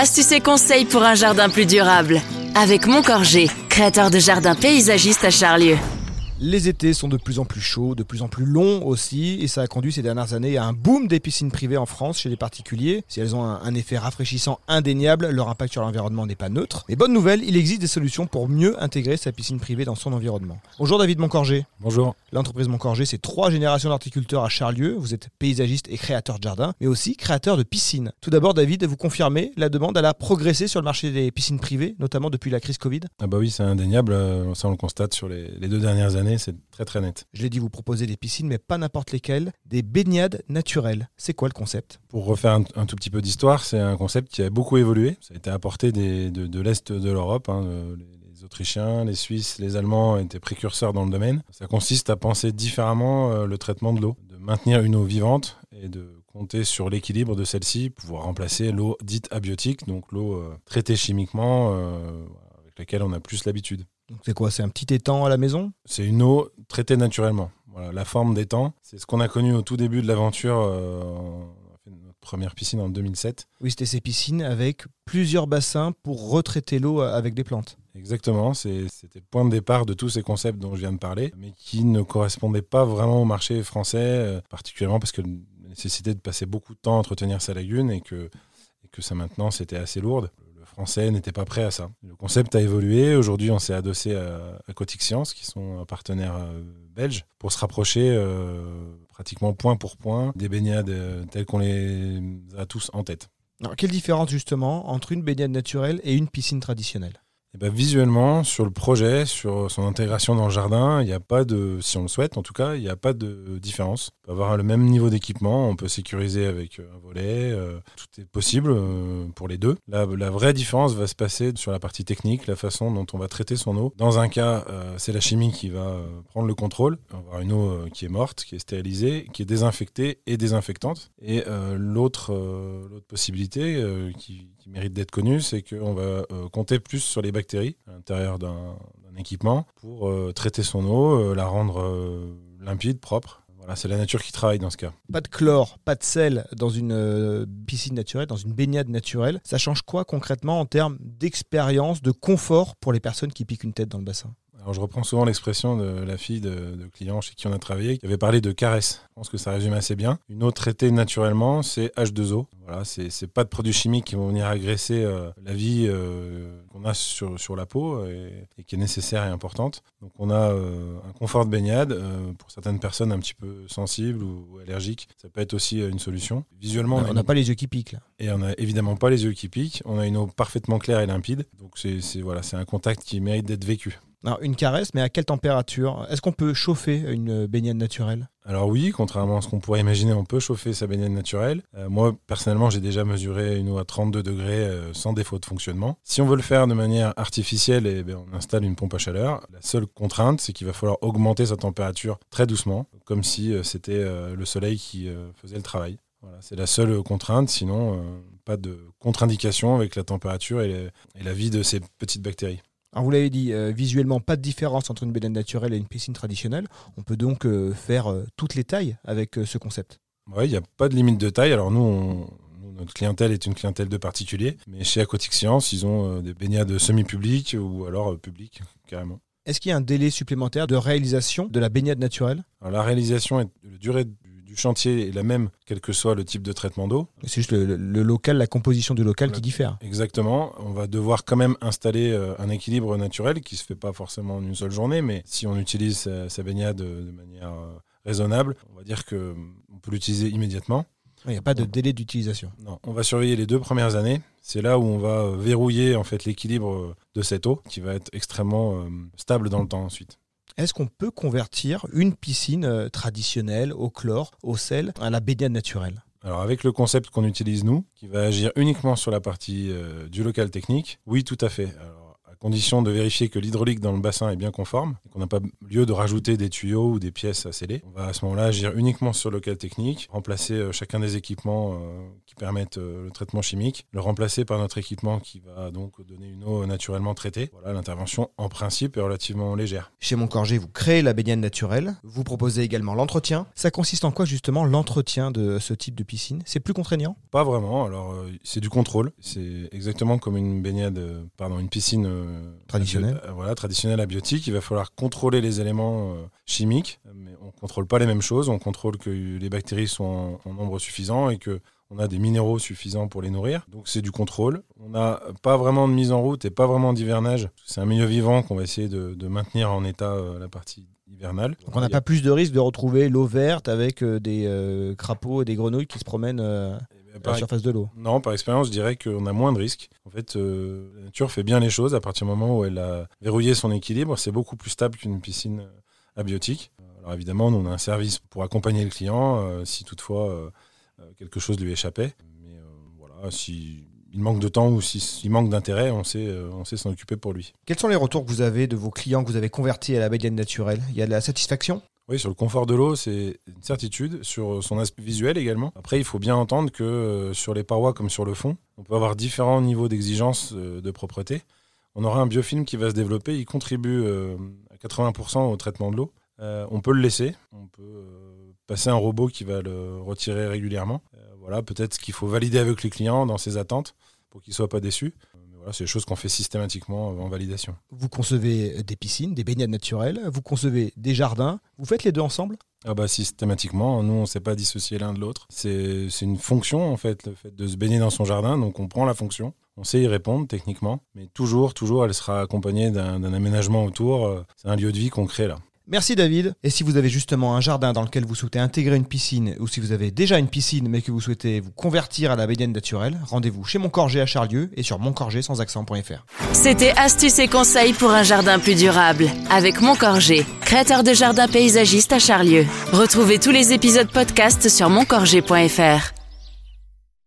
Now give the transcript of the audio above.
Astuces et conseils pour un jardin plus durable. Avec Montcorgé, créateur de jardins paysagistes à Charlieu. Les étés sont de plus en plus chauds, de plus en plus longs aussi, et ça a conduit ces dernières années à un boom des piscines privées en France chez les particuliers. Si elles ont un, un effet rafraîchissant indéniable, leur impact sur l'environnement n'est pas neutre. Mais bonne nouvelle, il existe des solutions pour mieux intégrer sa piscine privée dans son environnement. Bonjour David Moncorgé. Bonjour. L'entreprise Moncorgé, c'est trois générations d'horticulteurs à Charlieu. Vous êtes paysagiste et créateur de jardin, mais aussi créateur de piscines. Tout d'abord, David, vous confirmez, la demande elle a progressé sur le marché des piscines privées, notamment depuis la crise Covid? Ah bah oui, c'est indéniable. euh, Ça, on le constate sur les, les deux dernières années. C'est très très net. Je l'ai dit, vous proposez des piscines, mais pas n'importe lesquelles, des baignades naturelles. C'est quoi le concept? Pour refaire un, un tout petit peu d'histoire, c'est un concept qui a beaucoup évolué. Ça a été apporté des- de, de l'Est de l'Europe. hein, de- les, les Autrichiens, les Suisses, les Allemands étaient précurseurs dans le domaine. Ça consiste à penser différemment euh, le traitement de l'eau, de maintenir une eau vivante et de compter sur l'équilibre de celle-ci, pouvoir remplacer l'eau dite abiotique, donc l'eau euh, traitée chimiquement, euh, avec laquelle on a plus l'habitude. Donc c'est quoi? C'est un petit étang à la maison? C'est une eau traitée naturellement. Voilà, la forme temps, c'est ce qu'on a connu au tout début de l'aventure. euh, on a fait notre première piscine en 2007. Oui, c'était ces piscines avec plusieurs bassins pour retraiter l'eau avec des plantes. Exactement, c'était le point de départ de tous ces concepts dont je viens de parler, mais qui ne correspondaient pas vraiment au marché français, euh, particulièrement parce que la nécessité de passer beaucoup de temps à entretenir sa lagune et que, et que sa maintenance était assez lourde. Le français n'était pas prêt à ça. Le concept a évolué. Aujourd'hui, on s'est adossé à, à Science, qui sont un partenaire euh, belge, pour se rapprocher euh, pratiquement point pour point des baignades euh, telles qu'on les a tous en tête. Quelle différence justement entre une baignade naturelle et une piscine traditionnelle? Eh ben, visuellement, sur le projet, sur son intégration dans le jardin, il n'y a pas de, si on le souhaite en tout cas, il n'y a pas de différence. On peut avoir le même niveau d'équipement, on peut sécuriser avec un volet, euh, tout est possible euh, pour les deux. La, vraie différence va se passer sur la partie technique, la façon dont on va traiter son eau. Dans un cas, euh, c'est la chimie qui va euh, prendre le contrôle. On va avoir une eau euh, qui est morte, qui est stérilisée, qui est désinfectée et désinfectante. Et euh, l'autre euh, possibilité euh, qui, qui mérite d'être connue, c'est qu'on va euh, compter plus sur les bactéries à l'intérieur d'un équipement pour euh, traiter son eau, euh, la rendre euh, limpide, propre. Voilà, c'est la nature qui travaille dans ce cas. Pas de chlore, pas de sel dans une piscine naturelle, dans une baignade naturelle. Ça change quoi concrètement en termes d'expérience, de confort pour les personnes qui piquent une tête dans le bassin? Alors, je reprends souvent l'expression de la fille de, de clients chez qui on a travaillé, qui avait parlé de caresse. Je pense que ça résume assez bien. Une eau traitée naturellement, c'est H2O. Voilà, c'est pas de produits chimiques qui vont venir agresser euh, la vie euh, qu'on a sur, sur la peau et, et qui est nécessaire et importante. Donc, on a euh, un confort de baignade. pour certaines personnes un petit peu sensibles ou, ou allergiques, ça peut être aussi une solution. Visuellement, On n'a une- pas les yeux qui piquent là. et on n'a évidemment pas les yeux qui piquent. On a une eau parfaitement claire et limpide. Donc, c'est c'est- voilà, c'est un contact qui mérite d'être vécu. Alors, une caresse, mais à quelle température? Est-ce qu'on peut chauffer une baignade naturelle? Alors oui, contrairement à ce qu'on pourrait imaginer, on peut chauffer sa baignade naturelle. Euh, moi, personnellement, j'ai déjà mesuré une eau à 32 degrés euh, sans défaut de fonctionnement. Si on veut le faire de manière artificielle, eh on installe une pompe à chaleur. La seule contrainte, c'est qu'il va falloir augmenter sa température très doucement, comme si euh, c'était le soleil qui faisait le travail. Voilà, c'est la seule contrainte, sinon pas de contre-indication avec la température et la vie de ces petites bactéries. Alors vous l'avez dit, euh, visuellement, pas de différence entre une baignade naturelle et une piscine traditionnelle. On peut donc euh, faire euh, toutes les tailles avec ce concept. Oui, il n'y a pas de limite de taille. Alors nous, on- notre clientèle est une clientèle de particuliers, mais chez Aquatic Science, ils ont des baignades semi-publiques ou alors publiques, carrément. Est-ce qu'il y a un délai supplémentaire de réalisation de la baignade naturelle? Alors la réalisation, est, la durée du, chantier est la même, quel que soit le type de traitement d'eau. C'est juste le, local, la composition du local qui diffère. Exactement. On va devoir quand même installer euh, un équilibre naturel qui se fait pas forcément en une seule journée, mais si on utilise sa, sa baignade euh, de manière euh, raisonnable, on va dire que on peut l'utiliser immédiatement. Il n'y a pas de délai d'utilisation. Non, on va surveiller les deux premières années. C'est là où on va verrouiller en fait l'équilibre de cette eau, qui va être extrêmement euh, stable dans le temps ensuite. Est-ce qu'on peut convertir une piscine euh, traditionnelle au chlore, au sel, à la baignade naturelle? Alors avec le concept qu'on utilise nous, qui va agir uniquement sur la partie euh, du local technique, oui tout à fait. Condition de vérifier que l'hydraulique dans le bassin est bien conforme et qu'on n'a pas lieu de rajouter des tuyaux ou des pièces à sceller. On va à ce moment-là agir uniquement sur le cas technique, remplacer euh, chacun des équipements euh, qui permettent euh, le traitement chimique, le remplacer par notre équipement qui va donc donner une eau naturellement traitée. Voilà, l'intervention en principe est relativement légère. Chez Montcorgé, vous créez la baignade naturelle, vous proposez également l'entretien. Ça consiste en quoi justement l'entretien de ce type de piscine? C'est plus contraignant? Pas vraiment, alors c'est du contrôle. C'est exactement comme une baignade, pardon, une piscine traditionnelle. voilà, traditionnelle abiotique. Il va falloir contrôler les éléments chimiques, mais on ne contrôle pas les mêmes choses. On contrôle que les bactéries sont en, nombre suffisant et que on a des minéraux suffisants pour les nourrir. Donc c'est du contrôle. On n'a pas vraiment de mise en route et pas vraiment d'hivernage. C'est un milieu vivant qu'on va essayer de, maintenir en état euh, la partie hivernale. Donc on n'a pas plus de risque de retrouver l'eau verte avec euh, des euh, crapauds et des grenouilles qui se promènent à la surface de l'eau. Non, par expérience, je dirais qu'on a moins de risques. En fait, la nature fait bien les choses à partir du moment où elle a verrouillé son équilibre. C'est beaucoup plus stable qu'une piscine abiotique. Alors évidemment, nous, on a un service pour accompagner le client euh, si toutefois euh, euh, quelque chose lui échappait. Mais voilà, s'il manque de temps ou s'il manque d'intérêt, on sait, on sait s'en occuper pour lui. Quels sont les retours que vous avez de vos clients que vous avez convertis à la baignade naturelle? Il y a de la satisfaction? Oui, sur le confort de l'eau, c'est une certitude. Sur son aspect visuel également. Après, il faut bien entendre que sur les parois comme sur le fond, on peut avoir différents niveaux d'exigence de propreté. On aura un biofilm qui va se développer. Il contribue à 80% au traitement de l'eau. Euh, on peut le laisser, on peut euh, passer un robot qui va le retirer régulièrement. Euh, voilà, peut-être qu'il faut valider avec les clients dans ses attentes pour qu'ils ne soient pas déçus. Voilà, c'est des choses qu'on fait systématiquement en validation. Vous concevez des piscines, des baignades naturelles, vous concevez des jardins, vous faites les deux ensemble? Ah bah systématiquement, nous on ne sait pas dissocier l'un de l'autre. C'est une fonction en fait, le fait de se baigner dans son jardin, donc on prend la fonction, on sait y répondre techniquement, mais toujours, toujours elle sera accompagnée d'un aménagement autour. C'est un lieu de vie qu'on crée là. Merci David. Et si vous avez justement un jardin dans lequel vous souhaitez intégrer une piscine ou si vous avez déjà une piscine mais que vous souhaitez vous convertir à la baignade naturelle, rendez-vous chez Montcorgé à Charlieu et sur montcorgé sans accent.fr. C'était astuces et conseils pour un jardin plus durable avec Montcorgé, créateur de jardins paysagistes à Charlieu. Retrouvez tous les épisodes podcast sur montcorgé.fr.